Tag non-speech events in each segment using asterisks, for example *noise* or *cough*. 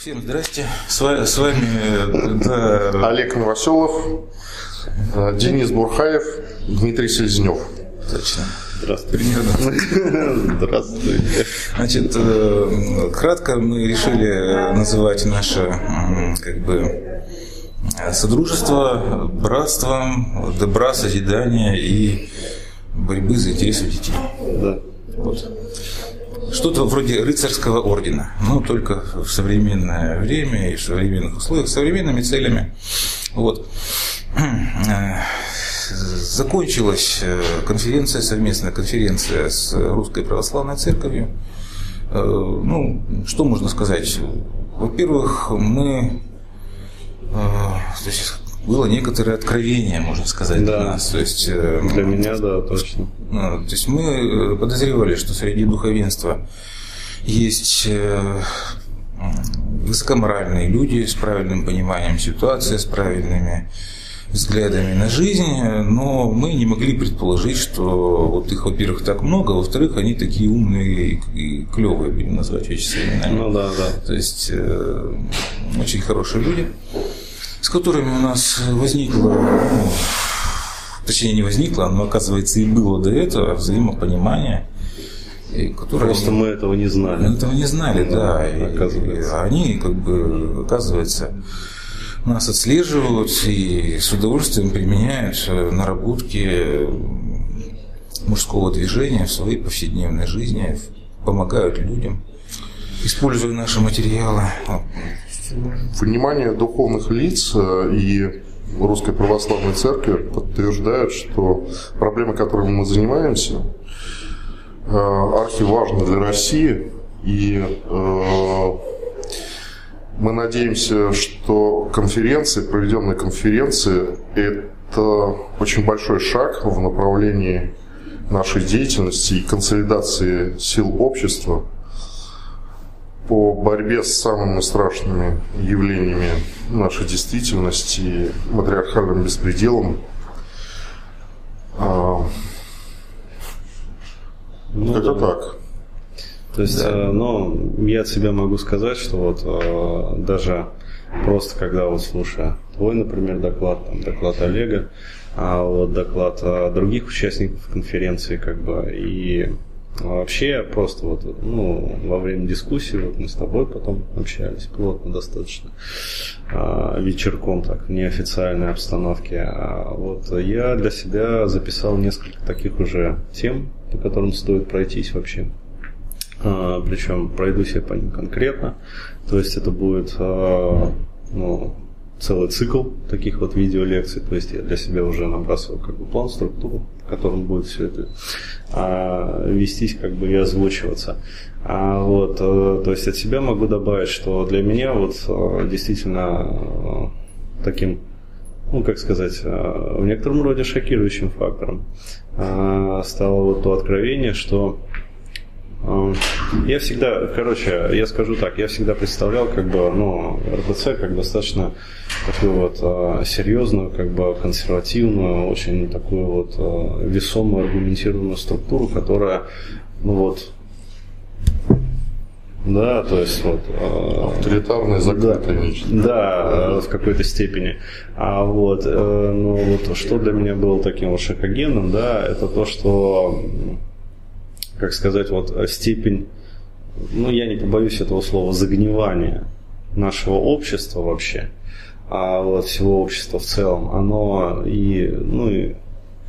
Всем здрасте. С вами, с вами да. Олег Новоселов, э, Денис Бурхаев, Дмитрий Селезнев. Точно. Здравствуйте. Примерно. Здравствуйте. Значит, э, кратко мы решили называть наше как бы содружество братством, добра, созидания и борьбы за интересы детей. Да. Вот. Что-то вроде рыцарского ордена, но только в современное время и в современных условиях, с современными целями. Вот. Закончилась э, конференция, совместная конференция с Русской Православной Церковью. Э, ну, что можно сказать? Во-первых, мы э, то было некоторое откровение, можно сказать, да. для нас. То есть, для меня, да, точно. То есть мы подозревали, что среди духовенства есть высокоморальные люди с правильным пониманием ситуации, с правильными взглядами на жизнь, но мы не могли предположить, что вот их, во-первых, так много, а во-вторых, они такие умные и клевые, будем назвать вещи своими именами. Ну да, да. То есть э, очень хорошие люди, с которыми у нас возникло, ну, точнее не возникло, но оказывается и было до этого взаимопонимание. И которые Просто они, мы этого не знали. Мы этого не знали, да. да и, оказывается. И они, как бы, оказывается, нас отслеживают и с удовольствием применяют наработки мужского движения в своей повседневной жизни, помогают людям, используя наши материалы. Внимание духовных лиц э, и Русской Православной Церкви подтверждают, что проблемы, которыми мы занимаемся, э, архиважны для России и э, мы надеемся, что конференции, проведенные конференции, это очень большой шаг в направлении нашей деятельности и консолидации сил общества по борьбе с самыми страшными явлениями нашей действительности, матриархальным беспределом. А, ну, это да. так. То есть, да. э, ну, я от себя могу сказать, что вот э, даже просто когда вот слушая твой, например, доклад, там, доклад Олега, а вот доклад э, других участников конференции, как бы, и вообще просто вот, ну, во время дискуссии, вот мы с тобой потом общались плотно достаточно, э, вечерком так, в неофициальной обстановке, а вот я для себя записал несколько таких уже тем, по которым стоит пройтись вообще. А, причем пройдусь я по ним конкретно. То есть это будет а, целый цикл таких вот видеолекций. То есть я для себя уже набрасываю как бы план, структуру, в котором будет все это а, вестись как бы и озвучиваться. А вот, а, то есть от себя могу добавить, что для меня вот а, действительно таким ну, как сказать, в некотором роде шокирующим фактором стало вот то откровение, что я всегда, короче, я скажу так, я всегда представлял как бы, ну, РПЦ как достаточно такую вот а, серьезную, как бы консервативную, очень такую вот а, весомую, аргументированную структуру, которая, ну вот, да, то есть вот... А, Авторитарное закрытое да. Да, в какой-то степени. А вот, э, ну вот, что для меня было таким вот шокогенным, да, это то, что как сказать, вот э, степень, ну я не побоюсь этого слова, загнивания нашего общества вообще, а вот всего общества в целом, оно и, ну и,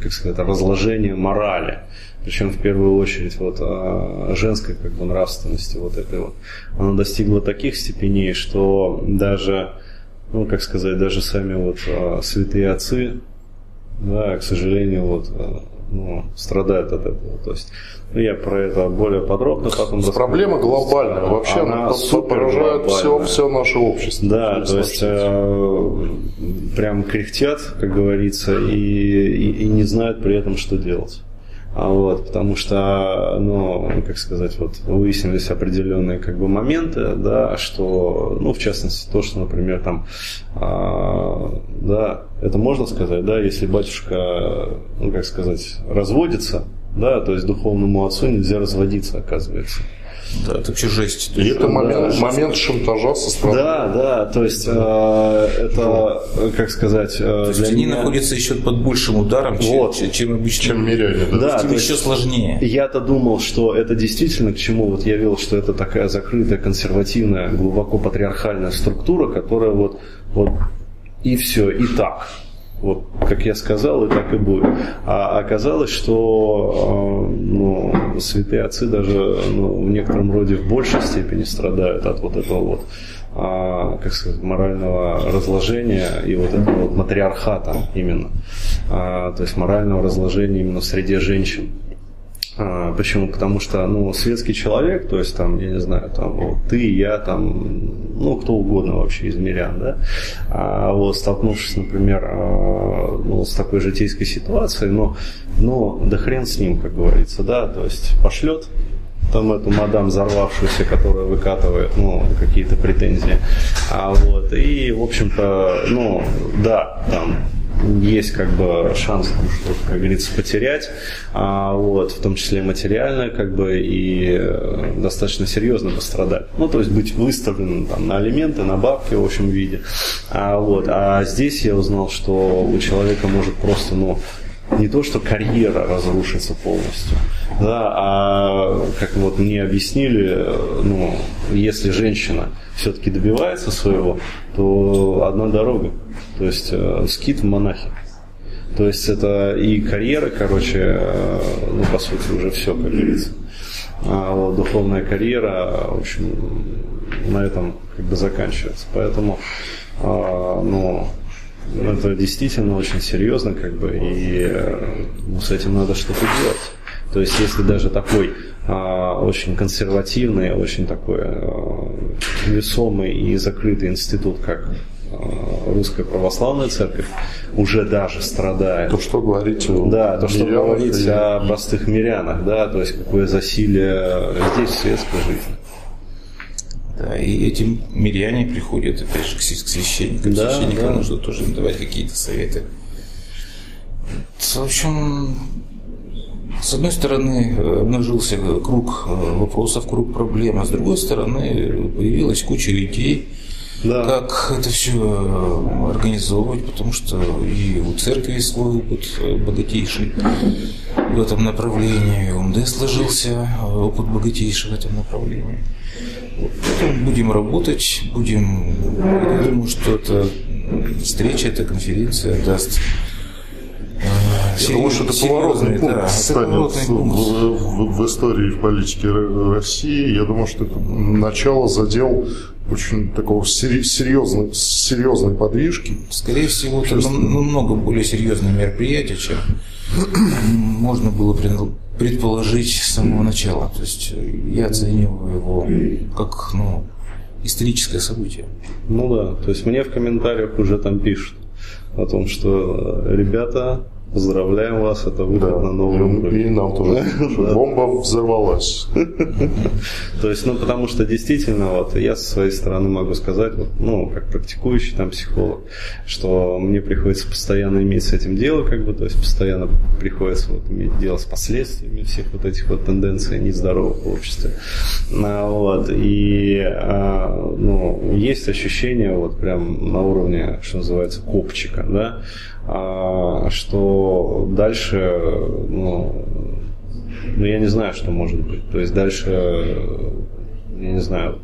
как сказать, разложение морали, причем в первую очередь вот а, женской как бы нравственности вот этой вот, оно достигло таких степеней, что даже, ну как сказать, даже сами вот а, святые отцы, да, к сожалению, вот а, ну, страдают от этого. То есть ну, я про это более подробно потом Проблема глобальная. Вообще она, она поражает все, все наше общество. Да, то есть э, прям кряхтят, как говорится, и, и, и не знают при этом, что делать. А вот, потому что, ну, как сказать, вот выяснились определенные как бы моменты, да, что, ну, в частности, то, что, например, там, а, да, это можно сказать, да, если батюшка, ну, как сказать, разводится, да, то есть духовному отцу нельзя разводиться, оказывается. Да, это вообще жесть. И это момент, момент шантажа со стороны. Да, да, то есть э, это, как сказать, э, То есть для они меня- находятся еще под большим ударом, чем, Вот. чем, чем обычно. Чем миряне, да? Да, то еще сложнее. Я-то думал, что это действительно к чему вот я вел, что это такая закрытая, консервативная, глубоко патриархальная структура, которая вот, вот и все, и так. Вот, как я сказал, и так и будет. А оказалось, что э, ну, святые отцы даже ну, в некотором роде в большей степени страдают от вот этого вот а, как сказать, морального разложения и вот этого вот матриархата именно. А, то есть морального разложения именно в среде женщин. А, Почему? Потому что, ну, светский человек, то есть там, я не знаю, там вот, ты, я, там, ну, кто угодно вообще из мирян, да, а вот столкнувшись, например, а, ну, с такой житейской ситуацией, но, но да хрен с ним, как говорится, да, то есть пошлет там эту мадам взорвавшуюся, которая выкатывает, ну, какие-то претензии. А вот, и, в общем-то, ну, да, там есть как бы шанс что-то, как говорится, потерять, а, вот, в том числе материально, как бы, и э, достаточно серьезно пострадать. Ну, то есть быть выставленным там, на алименты, на бабки, в общем виде. А, вот, а здесь я узнал, что у человека может просто, ну, не то, что карьера разрушится полностью, да, а как вот мне объяснили, э, ну, если женщина все-таки добивается своего, то одна дорога, то есть э, скит в монахи. То есть это и карьера, короче, э, ну, по сути, уже все, как говорится. А вот духовная карьера, в общем, на этом как бы заканчивается. Поэтому, а, ну, это действительно очень серьезно, как бы, и ну, с этим надо что-то делать. То есть, если даже такой а, очень консервативный, очень такой а, весомый и закрытый институт, как а, Русская Православная Церковь, уже даже страдает. То что говорить о Да, то, что говорить и- о простых мирянах, да, то есть какое засилие здесь в светской жизни. Да, и эти миряне приходят, опять же, к свя- к священникам. Да, Священникам да. нужно тоже давать какие-то советы. В общем, с одной стороны, э, обнажился круг э, вопросов, круг проблем, а с другой стороны, появилась куча идей, Да. как это все организовывать, потому что и у церкви свой опыт э, богатейший в этом направлении, и у МД сложился э, опыт богатейший в этом направлении. Будем работать, будем, я думаю, что эта встреча, эта конференция даст э, это серьезный- поворотный да, пункт это станет поворотный в, в- в истории и в политике России. Я думаю, что это начало задел очень такого серьезной, серьезной подвижки. Скорее всего, это нам- намного более серьезное мероприятие, чем можно было предположить с самого начала. То есть э, я оцениваю его как ну, историческое событие. Ну да, то есть мне в комментариях уже там пишут о том, что э, ребята, поздравляем вас, это выход на новый уровень. И нам тоже. Да. *laughs* Бомба взорвалась. То есть, ну, потому что действительно, вот, я со своей стороны могу сказать, вот, ну, как практикующий там психолог, что мне приходится постоянно иметь с этим дело, как бы, то есть, постоянно приходится вот, иметь дело с последствиями всех вот этих вот тенденций нездоровых в обществе. А, вот, и, а, ну, есть ощущение, вот, прям на уровне, что называется, копчика, да, что дальше, ну, ну, я не знаю, что может быть. То есть дальше, я не знаю,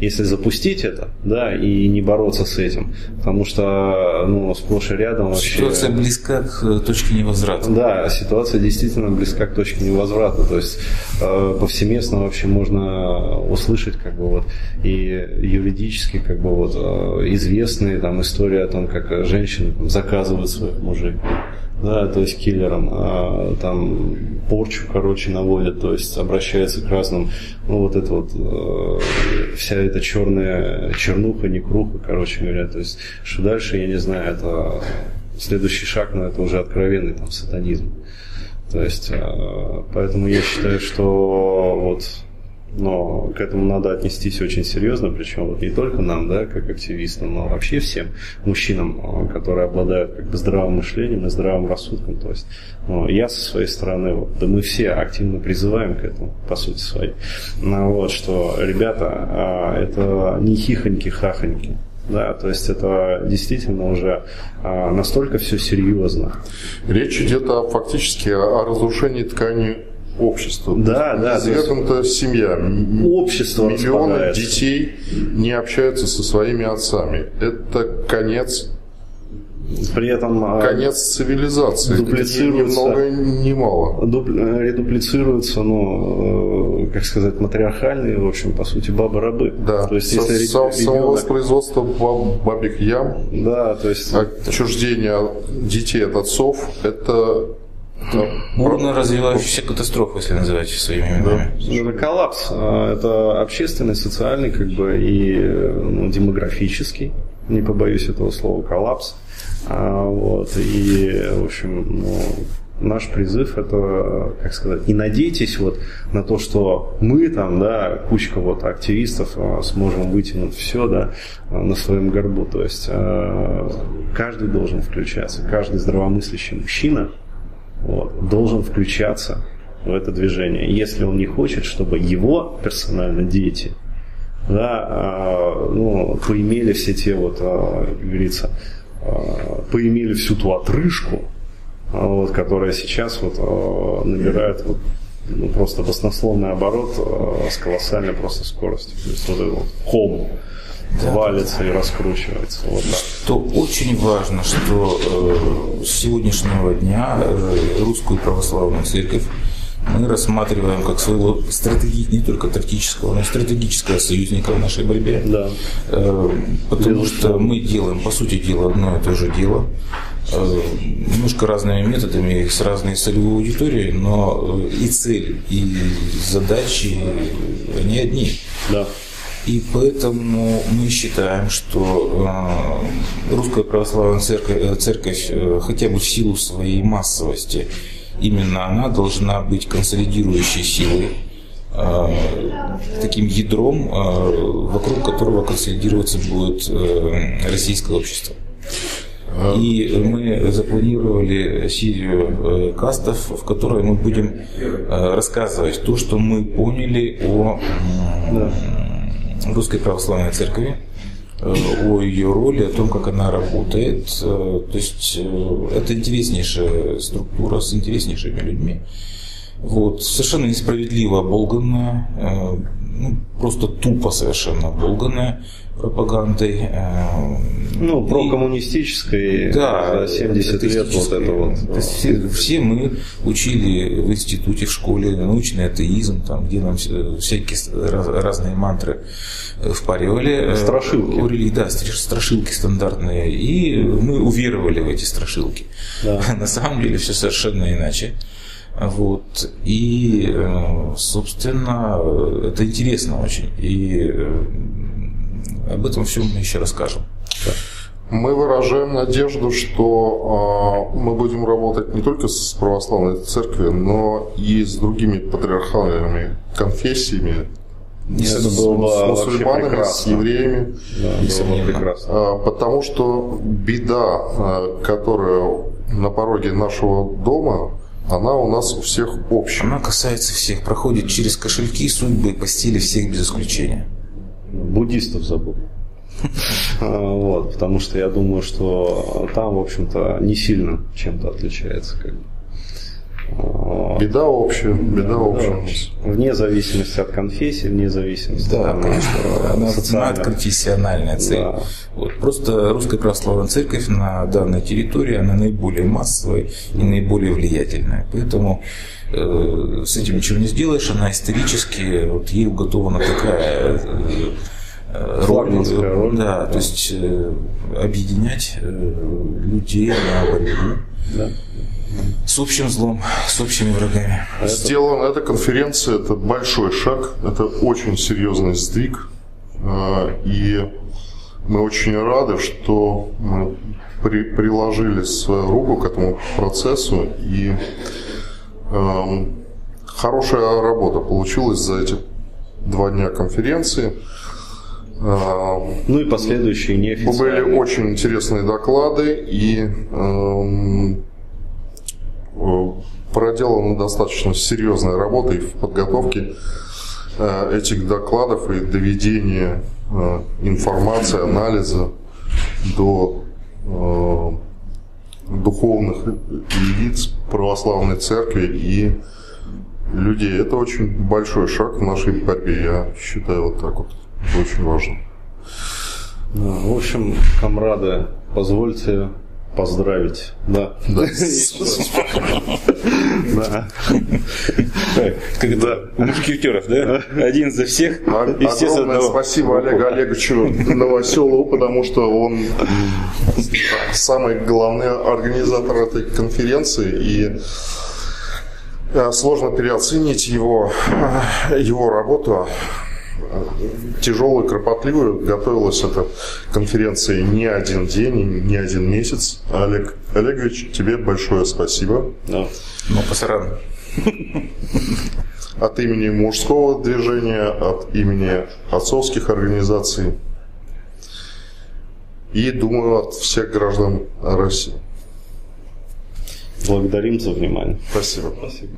если запустить это, да, и не бороться с этим, потому что, ну, сплошь и рядом вообще... Ситуация близка к э, точке невозврата. Да, ситуация действительно близка к точке невозврата. То есть э, повсеместно вообще можно услышать как бы вот и юридически как бы вот э, известные там истории о том, как женщины там, заказывают своих мужей. Да, то есть киллерам, а, там порчу, короче, наводят, то есть обращаются к разным, ну вот это вот э, вся эта черная чернуха, некруха, короче говоря, то есть что дальше, я не знаю, это следующий шаг, но это уже откровенный там сатанизм. То есть, э, поэтому я считаю, что вот но к этому надо отнестись очень серьезно, причем вот не только нам, да, как активистам, но вообще всем мужчинам, а, которые обладают как бы здравым мышлением и здравым рассудком. То есть ну, я со своей стороны, вот, да мы все активно призываем к этому, по сути своей. Ну, вот, что, ребята, а, это не хихоньки-хахоньки. Да, то есть это действительно уже а, настолько все серьезно. Речь идет о, фактически о разрушении ткани общества. Да, да. Свергнута семья. Общество Миллионы детей не общаются со своими отцами. Это конец, При этом а, конец цивилизации. дуплицируется- Ни много, ни мало. э, редуплицируются, ну, э, как сказать, матриархальные, в общем, по сути, бабы-рабы. Да. То есть, Со- если сам- ребенок- самовоспроизводство баб- бабьих ям, Да, то есть... отчуждение детей от отцов, это Бурно развивающаяся катастрофа, если называть своими именами. Это коллапс. А, Это общественный, социальный, как бы и ну, демографический, не побоюсь этого слова, коллапс. А, вот, и, в общем, ну, наш призыв это, как сказать, не надейтесь вот на то, что мы там, да, кучка вот активистов а, сможем вытянуть все, да, на своем горбу. То есть а, каждый должен включаться, каждый здравомыслящий мужчина вот, должен включаться в это движение. Если он не хочет, чтобы его персонально дети да, а, ну, поимели все те вот, а, как говорится, а, поимели всю ту отрыжку, вот, которая сейчас вот, набирает вот, ну, просто баснословный оборот с колоссальной просто скоростью. То есть вот этот вот ком валится и раскручивается. Вот так. Что очень важно, что э, с сегодняшнего дня э, русскую православную церковь мы рассматриваем как своего стратеги... не только тактического, но и стратегического союзника в нашей борьбе. Да. Э, Потому Безусловно. что мы делаем, по сути дела, одно и то же дело. Э, Немножко разными методами, с разной целевой аудиторией, но э, и цель, и задачи, они одни. Да. И поэтому мы считаем, что э, русская православная церковь, э, церковь э, хотя бы в силу своей массовости, именно она должна быть консолидирующей силой, таким ядром, вокруг которого консолидироваться будет российское общество. И мы запланировали серию кастов, в которой мы будем рассказывать то, что мы поняли о Русской Православной Церкви, э, о ее роли, о том, как она работает. Э, То есть э, это интереснейшая структура с интереснейшими людьми. Вот, совершенно несправедливо оболганная, ну, просто тупо совершенно оболганная пропагандой. э, Ну, и- прокоммунистической да, за 70 лет вот это вот. Есть все, все мы учили в институте, в школе научный атеизм, там, где нам вся- всякие раз- разные мантры э, впаривали. Э, Страшилки. у религии, да, стр- страшилки стандартные. И мы уверовали в эти страшилки. Да. *laughs* На самом деле все совершенно иначе. Вот. И, э, собственно, это интересно очень. И э, об этом всем мы еще расскажем. Мы выражаем надежду, что э, мы будем работать не только с православной церковью, но и с другими патриархальными конфессиями, с, Это с- было мусульманами, с евреями. Да, было Несомненно. прекрасно. А, Потому что беда, а, которая на пороге нашего дома, она у нас у всех общая. Она касается всех, проходит через кошельки, судьбы и постели всех без исключения. буддистов забыл. *laughs* А, Вот, потому что я думаю, что там, в общем-то, не сильно чем-то отличается. Как бы. Беда общая, беда да, общая. Вне зависимости от конфессии, вне зависимости Да, там, потому что она социального. надконфессиональная цель. Да. Вот. Просто Русская Православная Церковь на данной территории, она наиболее массовая и наиболее влиятельная. Поэтому э, с этим ничего не сделаешь, она исторически, вот ей уготована такая э, э, роль, роль. да, то есть э, объединять э, людей на борьбу Да. с общим злом, с общими врагами. Сделана эта конференция, это большой шаг, это очень серьезный сдвиг. А, И мы очень рады, что мы при- приложили свою руку к этому процессу. И эм, хорошая работа получилась за эти два дня конференции. А, ну и последующие неофициальные. Были очень интересные доклады и эм, э, проделана достаточно серьезная работа и в подготовке э, этих докладов и доведения э, информации, анализа до духовных лиц православной церкви и людей. Это очень большой шаг в нашей борьбе, я считаю вот так вот. Это очень важно. В общем, комрады, позвольте поздравить. Да. Да. *laughs* Да. Когда мушкетеров, да? Один за всех и все за одного. Спасибо Олегу Олеговичу Новоселову, потому что он самый главный организатор этой конференции и э, сложно переоценить его, его работу тяжелую, кропотливую. Готовилась эта конференция не один день, не один месяц. Олег Олегович, тебе большое спасибо. Да. Ну, пасаран. От имени мужского движения, от имени отцовских организаций и, думаю, от всех граждан России. Благодарим за внимание. Спасибо. Спасибо.